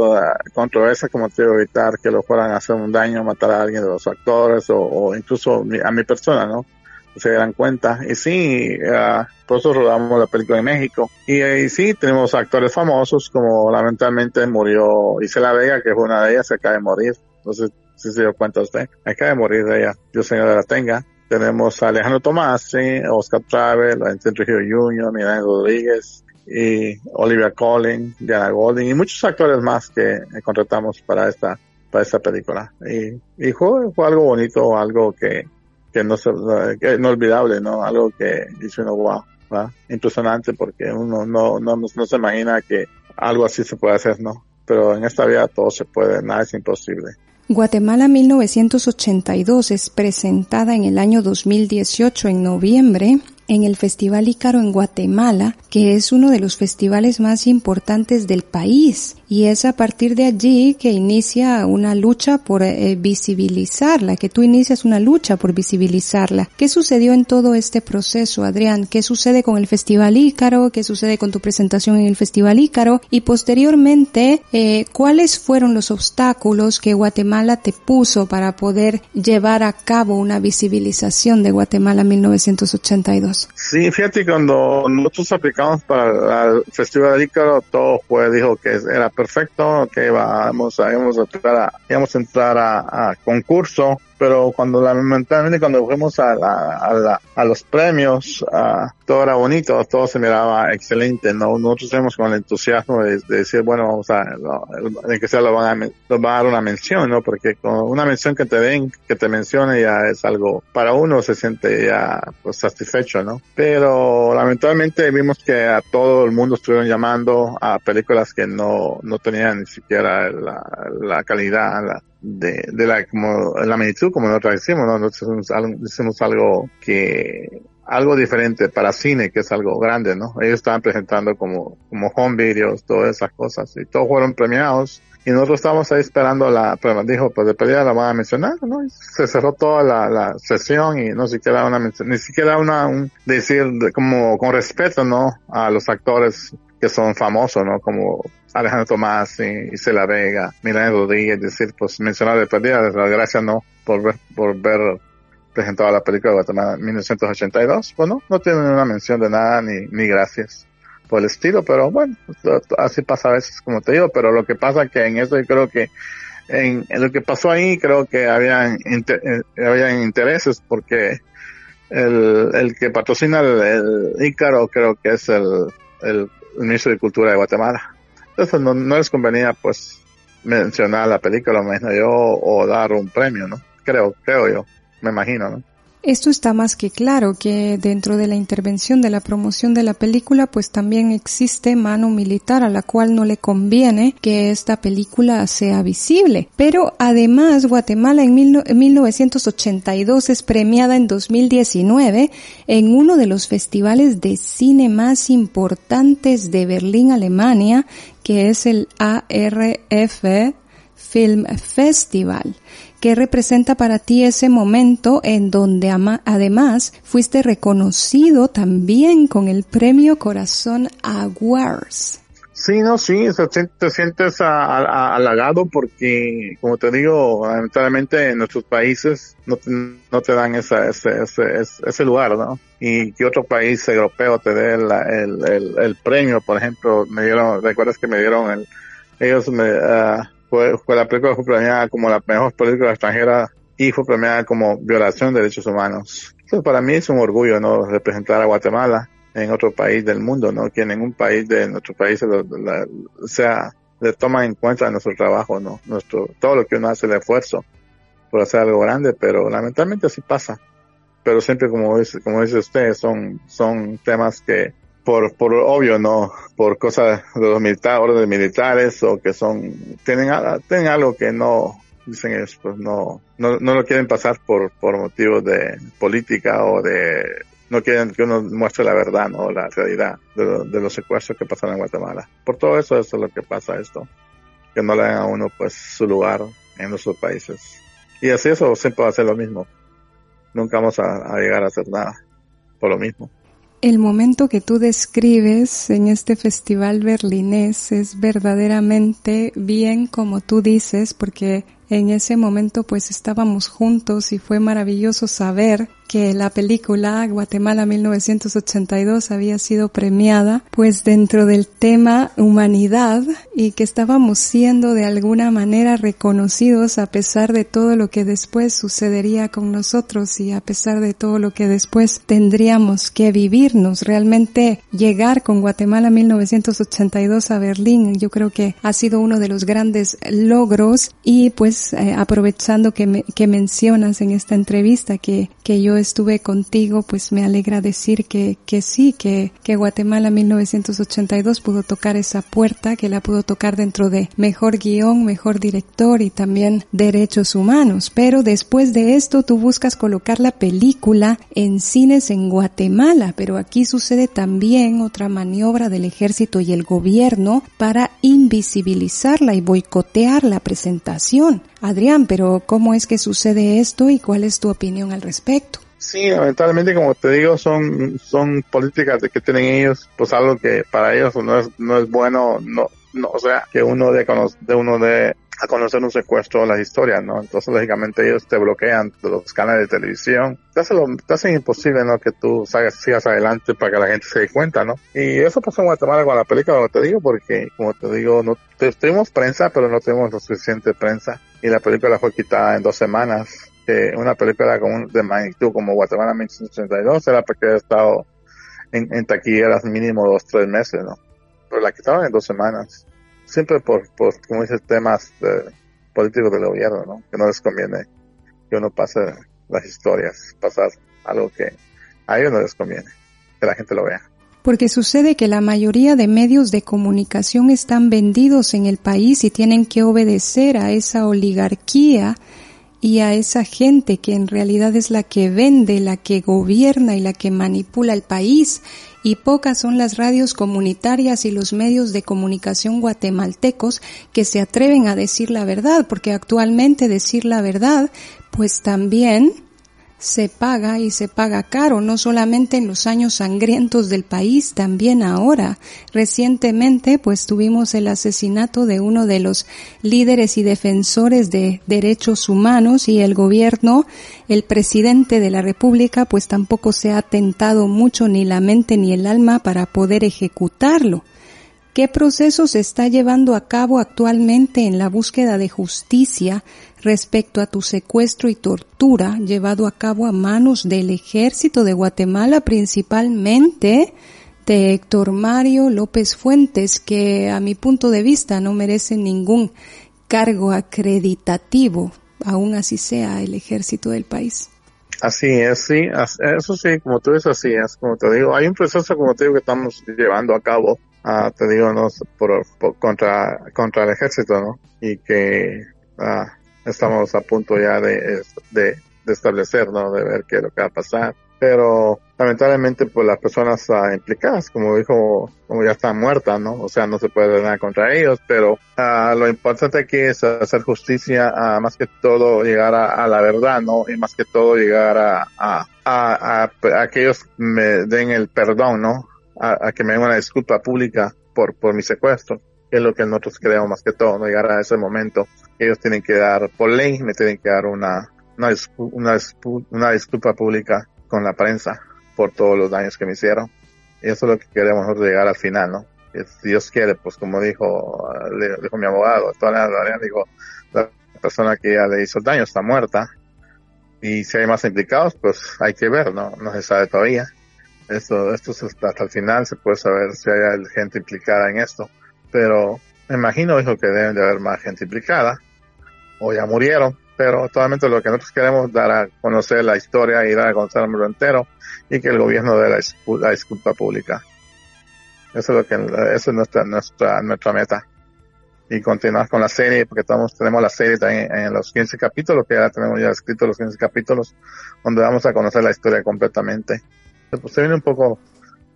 controversia, como te digo, evitar que lo fueran a hacer un daño, matar a alguien de los actores o, incluso a mi persona, ¿no? Se dieran cuenta. Y sí, uh, por eso rodamos la película en México. Y, y, sí, tenemos actores famosos, como lamentablemente murió Isela Vega, que fue una de ellas, acaba de morir. No sé si se dio cuenta usted. Acaba de morir de ella. Dios Señor de la tenga. Tenemos a Alejandro Tomás, sí, Oscar Travel, Enrique Jr., Miguel Rodríguez, y Olivia Collin, Diana Golding y muchos actores más que contratamos para esta para esta película. Y, y fue, fue algo bonito, algo que, que no que inolvidable, ¿no? Algo que dice uno, wow, impresionante porque uno no, no, no se imagina que algo así se puede hacer, ¿no? Pero en esta vida todo se puede, nada es imposible. Guatemala 1982 es presentada en el año 2018 en noviembre en el Festival Ícaro en Guatemala, que es uno de los festivales más importantes del país. Y es a partir de allí que inicia una lucha por eh, visibilizarla, que tú inicias una lucha por visibilizarla. ¿Qué sucedió en todo este proceso, Adrián? ¿Qué sucede con el Festival Ícaro? ¿Qué sucede con tu presentación en el Festival Ícaro? Y posteriormente, eh, ¿cuáles fueron los obstáculos que Guatemala te puso para poder llevar a cabo una visibilización de Guatemala 1982? Sí, fíjate, cuando nosotros aplicamos para el Festival Ícaro, todo fue, dijo que era perfecto, que íbamos, íbamos a entrar a, íbamos a, entrar a concurso pero cuando lamentablemente cuando fuimos a, a, a los premios, todo era bonito, todo se miraba excelente, ¿no? Nosotros tenemos con el entusiasmo de, decir, bueno, vamos a, de que sea lo van, a, lo van a dar una mención, ¿no? Porque con una mención que te den, que te mencione ya es algo, para uno se siente ya pues, satisfecho, ¿no? Pero lamentablemente vimos que a todo el mundo estuvieron llamando a películas que no, no tenían ni siquiera la, la calidad, la, de, de la, como, la magnitud como nosotros decimos, ¿no? Nosotros decimos algo que, algo diferente para cine, que es algo grande, ¿no? Ellos estaban presentando como, como home videos, todas esas cosas, y todos fueron premiados. Y nosotros estábamos ahí esperando la, pues dijo, pues de pelea la van a mencionar, ¿no? Y se cerró toda la, la sesión y no siquiera una ni siquiera una, un decir como con respeto, ¿no? A los actores que son famosos, ¿no? Como Alejandro Tomás y Isela Vega, Milán Rodríguez, decir, pues mencionar de perdida, las gracias, ¿no? Por ver, por ver presentado la película de Guatemala 1982. Bueno, no tienen una mención de nada ni, ni gracias por el estilo, pero bueno, así pasa a veces, como te digo, pero lo que pasa que en eso yo creo que en, lo que pasó ahí creo que habían, eh, habían intereses porque el, el que patrocina el, el Ícaro creo que es el ministro de Cultura de Guatemala. Entonces no, no les convenía pues mencionar la película, me imagino yo, o dar un premio, ¿no? Creo, creo yo, me imagino, ¿no? Esto está más que claro que dentro de la intervención de la promoción de la película pues también existe mano militar a la cual no le conviene que esta película sea visible. Pero además Guatemala en, 1982 es premiada en 2019 en uno de los festivales de cine más importantes de Berlín, Alemania, que es el ARF Film Festival ¿Qué representa para ti ese momento en donde además fuiste reconocido también con el premio Corazón Awards? Sí, no, sí, te sientes halagado porque, como te digo, lamentablemente en nuestros países no te, dan esa, ese, ese, ese, lugar, ¿no? Y que otro país europeo te dé el, el, el, premio, por ejemplo, me dieron, recuerdas que me dieron el, ellos me, uh, la película fue premiada como la mejor película extranjera y fue premiada como violación de derechos humanos. Entonces, para mí es un orgullo, ¿no? Representar a Guatemala en otro país del mundo, ¿no? Que en ningún país de nuestro país o sea, le toma en cuenta nuestro trabajo, ¿no? Nuestro, todo lo que uno hace, el esfuerzo por hacer algo grande, pero lamentablemente así pasa. Pero siempre, como dice, como dice usted, son, son temas que, por, por obvio, no, por cosas de los militares, órdenes militares, o que son, tienen, tienen algo que no, dicen ellos, pues no, no, no lo quieren pasar por, por motivos de política o de no quieren que uno muestre la verdad, ¿no? La realidad de, los secuestros que pasan en Guatemala. Por todo eso, eso es lo que pasa esto. Que no le dan a uno, pues, su lugar en nuestros países. Y así eso siempre va a ser lo mismo. Nunca vamos a llegar a hacer nada por lo mismo. El momento que tú describes en este festival berlinés es verdaderamente bien como tú dices, porque en ese momento pues estábamos juntos y fue maravilloso saber que la película Guatemala 1982 había sido premiada pues dentro del tema humanidad y que estábamos siendo de alguna manera reconocidos a pesar de todo lo que después sucedería con nosotros y a pesar de todo lo que después tendríamos que vivirnos. Realmente llegar con Guatemala 1982 a Berlín yo creo que ha sido uno de los grandes logros y pues eh, aprovechando que, que mencionas en esta entrevista que, que yo estuve contigo, pues me alegra decir que, que sí, que, que Guatemala 1982 pudo tocar esa puerta, que la pudo tocar dentro de mejor guion, mejor director y también derechos humanos. Pero después de esto tú buscas colocar la película en cines en Guatemala, pero aquí sucede también otra maniobra del ejército y el gobierno para invisibilizarla y boicotear la presentación. Adrián, pero ¿cómo es que sucede esto y cuál es tu opinión al respecto? Sí, lamentablemente, como te digo, son, son políticas de que tienen ellos, pues algo que para ellos no es, no es bueno, no, no, o sea, que uno de, de uno de a conocer un secuestro las historias, ¿no? Entonces, lógicamente, ellos te bloquean los canales de televisión. Te hacen, te hacen imposible, ¿no? Que tú sigas adelante para que la gente se dé cuenta, ¿no? Y eso pasó en Guatemala con la película, como te digo, porque, como te digo, no tuvimos prensa, pero no tuvimos lo suficiente prensa. Y la película fue quitada en dos semanas que una película de magnitud como Guatemala 1982 era porque había estado en, en taquilleras mínimo dos, tres meses, ¿no? Pero la quitaron en dos semanas. Siempre por, por como dices, temas políticos del gobierno, ¿no? Que no les conviene que uno pase las historias, pasar algo que a ellos no les conviene, que la gente lo vea. Porque sucede que la mayoría de medios de comunicación están vendidos en el país y tienen que obedecer a esa oligarquía y a esa gente que en realidad es la que vende, la que gobierna y la que manipula el país, y pocas son las radios comunitarias y los medios de comunicación guatemaltecos que se atreven a decir la verdad, porque actualmente decir la verdad, pues también se paga y se paga caro, no solamente en los años sangrientos del país, también ahora. Recientemente, pues tuvimos el asesinato de uno de los líderes y defensores de derechos humanos y el gobierno, el presidente de la República, pues tampoco se ha tentado mucho ni la mente ni el alma para poder ejecutarlo. ¿Qué proceso se está llevando a cabo actualmente en la búsqueda de justicia respecto a tu secuestro y tortura llevado a cabo a manos del ejército de Guatemala, principalmente de Héctor Mario López Fuentes, que a mi punto de vista no merece ningún cargo acreditativo, aún así sea el ejército del país. Así es, sí, eso sí, como tú dices, así es, como te digo, hay un proceso, como te digo, que estamos llevando a cabo, ah, te digo, no, por, contra, contra el ejército, ¿no? Y que ah, estamos a punto ya de, de, establecer, ¿no? De ver qué es lo que va a pasar. pero lamentablemente pues las personas ah, implicadas, como dijo, como ya están muertas, ¿no? O sea, no se puede nada contra ellos, pero ah, lo importante aquí es hacer justicia, ah, más que todo llegar a, la verdad, ¿no? Y más que todo llegar a, a, a, a, que ellos me den el perdón, ¿no? A, que me den una disculpa pública por, por mi secuestro, es lo que nosotros queremos más que todo, ¿no? Llegar a ese momento. Ellos tienen que dar, por ley, me tienen que dar una, una, disculpa pública con la prensa por todos los daños que me hicieron. Y eso es lo que queremos llegar al final, ¿no? si Dios quiere, pues como dijo, mi abogado, la, dijo, la persona que ya le hizo el daño está muerta. Y si hay más implicados, pues hay que ver, ¿no? No se sabe todavía. Esto, esto hasta el final se puede saber si hay gente implicada en esto. Pero me imagino, dijo, que deben de haber más gente implicada. O ya murieron pero totalmente lo que nosotros queremos dar a conocer la historia y dar a conocer al mundo entero y que el gobierno dé la, disculpa pública. Eso es lo que, eso es nuestra, nuestra, nuestra meta. Y continuar con la serie, porque estamos, tenemos la serie también en los 15 capítulos, que ya tenemos ya escrito los 15 capítulos, donde vamos a conocer la historia completamente. Pues se viene un poco,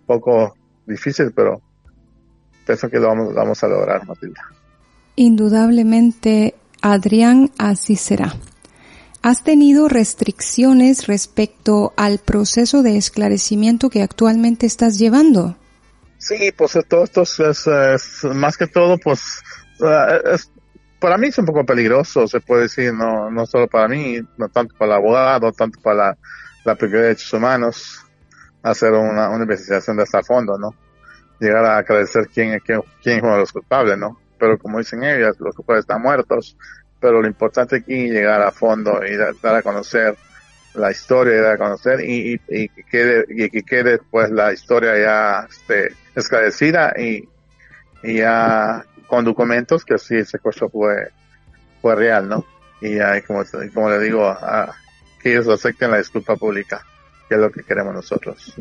poco difícil, pero pienso que lo vamos, lo vamos a lograr, Matilda. Indudablemente Adrián, así será. ¿Has tenido restricciones respecto al proceso de esclarecimiento que actualmente estás llevando? Sí, pues todo esto es, más que todo, pues, eh, para mí es un poco peligroso, se puede decir, no, no solo para mí, no tanto para el abogado, tanto para la, la de Derechos Humanos, hacer una, investigación de hasta fondo, ¿no? Llegar a aclarecer quién, quién, quién es los culpables, ¿no? pero como dicen ellas, los culpables están muertos, pero lo importante aquí es llegar a fondo y dar a conocer la historia y dar a conocer y, y, que quede y que quede pues la historia ya este, esclarecida y, y ya con documentos que sí ese secuestro fue fue real no y ya como, como le digo a, que ellos acepten la disculpa pública que es lo que queremos nosotros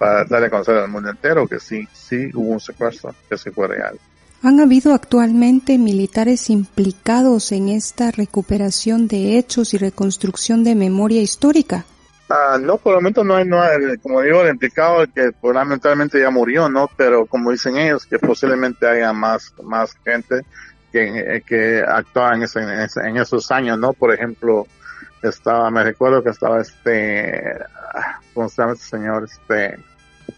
para darle a conocer al mundo entero que sí sí hubo un secuestro que sí fue real ¿Han habido actualmente militares implicados en esta recuperación de hechos y reconstrucción de memoria histórica? Ah, no, por el momento no hay, no hay, como digo, el implicado que lamentablemente ya murió, ¿no? Pero como dicen ellos, que posiblemente haya más, más gente que, que actuaba en, ese, en, esos años, ¿no? Por ejemplo, estaba, me recuerdo que estaba este, ah, ¿cómo se llama este señor? Este,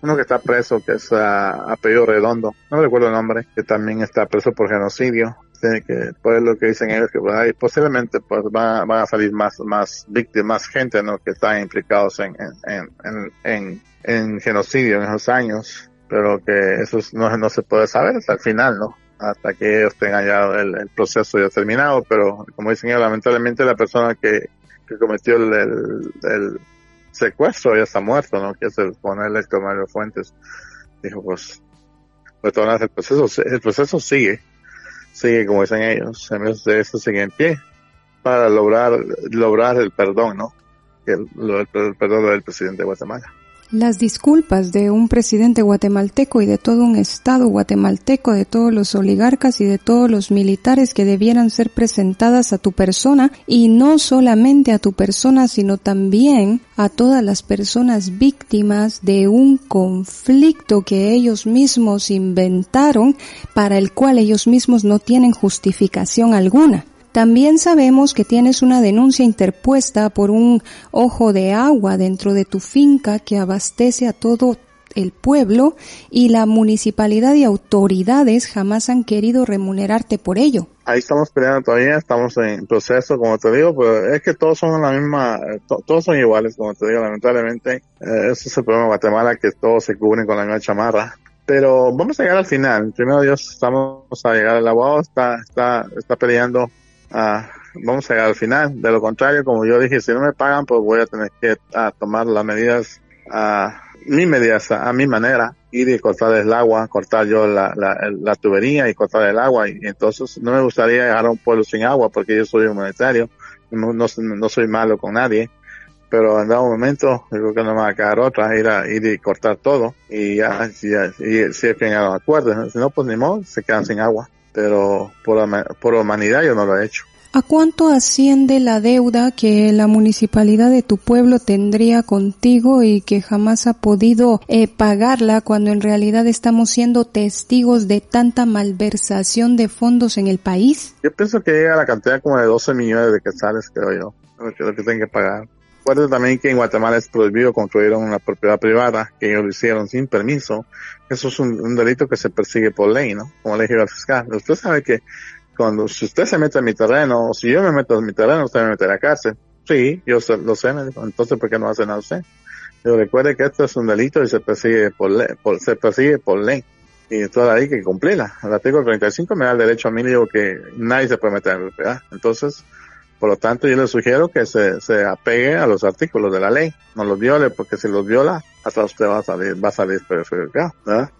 uno que está preso, que es uh, apellido redondo, no recuerdo el nombre, que también está preso por genocidio. Que, pues lo que dicen ellos, que pues, posiblemente pues van, a salir más, más víctimas, más gente, ¿no? Que están implicados en, en, en, en, en genocidio en esos años, pero que eso no, no se puede saber hasta el final, ¿no? hasta que ellos tengan ya el, proceso ya terminado, pero como dicen ellos, lamentablemente la persona que, que cometió el, secuestro ya está muerto, ¿no? Que es el Héctor Mario Fuentes. Dijo, pues, pues el proceso, el proceso sigue, sigue como dicen ellos, en vez de eso sigue en pie para lograr, lograr el perdón, ¿no? El perdón del presidente de Guatemala. Las disculpas de un presidente guatemalteco y de todo un Estado guatemalteco, de todos los oligarcas y de todos los militares que debieran ser presentadas a tu persona y no solamente a tu persona, sino también a todas las personas víctimas de un conflicto que ellos mismos inventaron para el cual ellos mismos no tienen justificación alguna. También sabemos que tienes una denuncia interpuesta por un ojo de agua dentro de tu finca que abastece a todo el pueblo y la municipalidad y autoridades jamás han querido remunerarte por ello. Ahí estamos peleando todavía, estamos en proceso, como te digo, pero es que todos son la misma, todos son iguales, como te digo, lamentablemente. Eh, ese es el problema de Guatemala, que todos se cubren con la misma chamarra. Pero vamos a llegar al final. Primero Dios, estamos a llegar. al abogado está, está, está peleando Ah, vamos a llegar al final. De lo contrario, como yo dije, si no me pagan, pues voy a tener que ah, tomar las medidas, a mis medidas a, mi manera, ir y cortar el agua, cortar yo la, tubería y cortar el agua. Y entonces no me gustaría dejar a un pueblo sin agua porque yo soy humanitario, no, no, soy malo con nadie. Pero en dado momento, creo que no me va a quedar otra, ir a ir y cortar todo. Y ya, y, si es que llegan acuerdos, si no, pues ni modo, se quedan sin agua pero por, por humanidad yo no lo he hecho. ¿A cuánto asciende la deuda que la municipalidad de tu pueblo tendría contigo y que jamás ha podido eh, pagarla cuando en realidad estamos siendo testigos de tanta malversación de fondos en el país? Yo pienso que llega a la cantidad como de 12 millones de quetzales, creo yo, lo que, lo que tienen que pagar. Recuerden también que en Guatemala es prohibido construir una propiedad privada, que ellos lo hicieron sin permiso. Eso es un, delito que se persigue por ley, ¿no? Como le dije al fiscal. Usted sabe que cuando, si usted se mete en mi terreno, o si yo me meto en mi terreno, usted me mete a la cárcel. Sí, yo lo sé. Entonces, ¿por qué no hace nada usted? Yo recuerde que esto es un delito y se persigue por ley, se persigue por ley. Y toda la ley que cumplirla. El artículo 35 me da el derecho a mí, digo que nadie se puede meter en mi propiedad. Entonces, por lo tanto, yo le sugiero que se, se apegue a los artículos de la ley, no los viole, porque si los viola,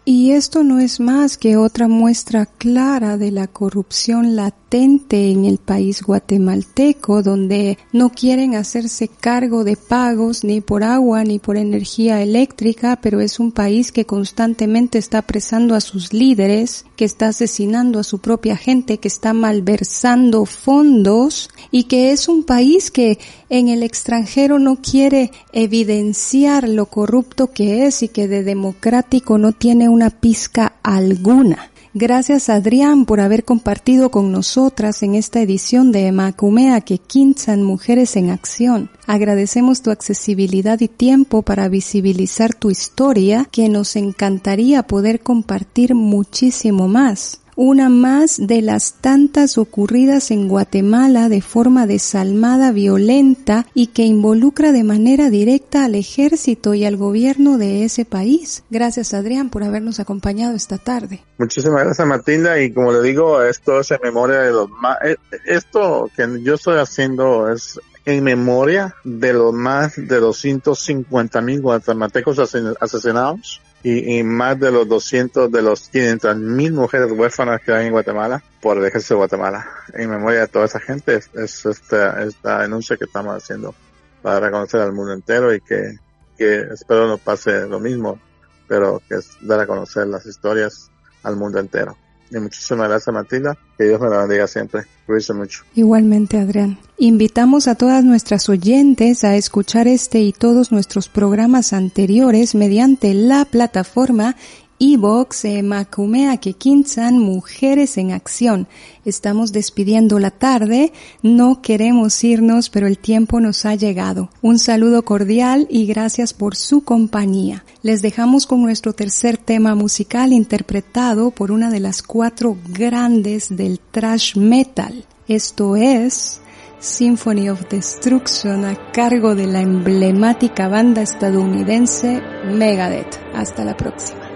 Y esto no es más que otra muestra clara de la corrupción latente en el país guatemalteco, donde no quieren hacerse cargo de pagos ni por agua ni por energía eléctrica, pero es un país que constantemente está apresando a sus líderes, que está asesinando a su propia gente, que está malversando fondos y que es un país que en el extranjero no quiere evidenciar lo corrupto que es y que de democrático no tiene una pizca alguna. Gracias Adrián por haber compartido con nosotras en esta edición de Macumea que Quinzan Mujeres en Acción. Agradecemos tu accesibilidad y tiempo para visibilizar tu historia que nos encantaría poder compartir muchísimo más una más de las tantas ocurridas en Guatemala de forma desalmada, violenta y que involucra de manera directa al ejército y al gobierno de ese país. Gracias Adrián por habernos acompañado esta tarde. Muchísimas gracias Matilda y como le digo, esto es en memoria de los más, eh, esto que yo estoy haciendo es en memoria de los más de 250 mil guatemaltecos asesin- asesinados y, y más de los 200 de los 500 mil mujeres huérfanas que hay en Guatemala por el ejército de Guatemala. En memoria de toda esa gente es, es esta, esta denuncia que estamos haciendo para reconocer al mundo entero y que, que espero no pase lo mismo, pero que es dar a conocer las historias al mundo entero. Y muchísimas gracias Matilda, que Dios me la bendiga siempre. Cuídense mucho. Igualmente, Adrián. Invitamos a todas nuestras oyentes a escuchar este y todos nuestros programas anteriores mediante la plataforma Evox eh, Macumea Quequinzan Mujeres en Acción. Estamos despidiendo la tarde, no queremos irnos, pero el tiempo nos ha llegado. Un saludo cordial y gracias por su compañía. Les dejamos con nuestro tercer tema musical interpretado por una de las cuatro grandes del thrash metal. Esto es Symphony of Destruction a cargo de la emblemática banda estadounidense Megadeth. Hasta la próxima.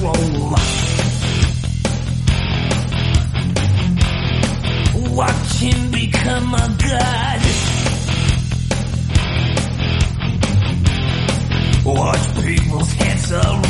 Control. Watch him become a god. Watch people's heads a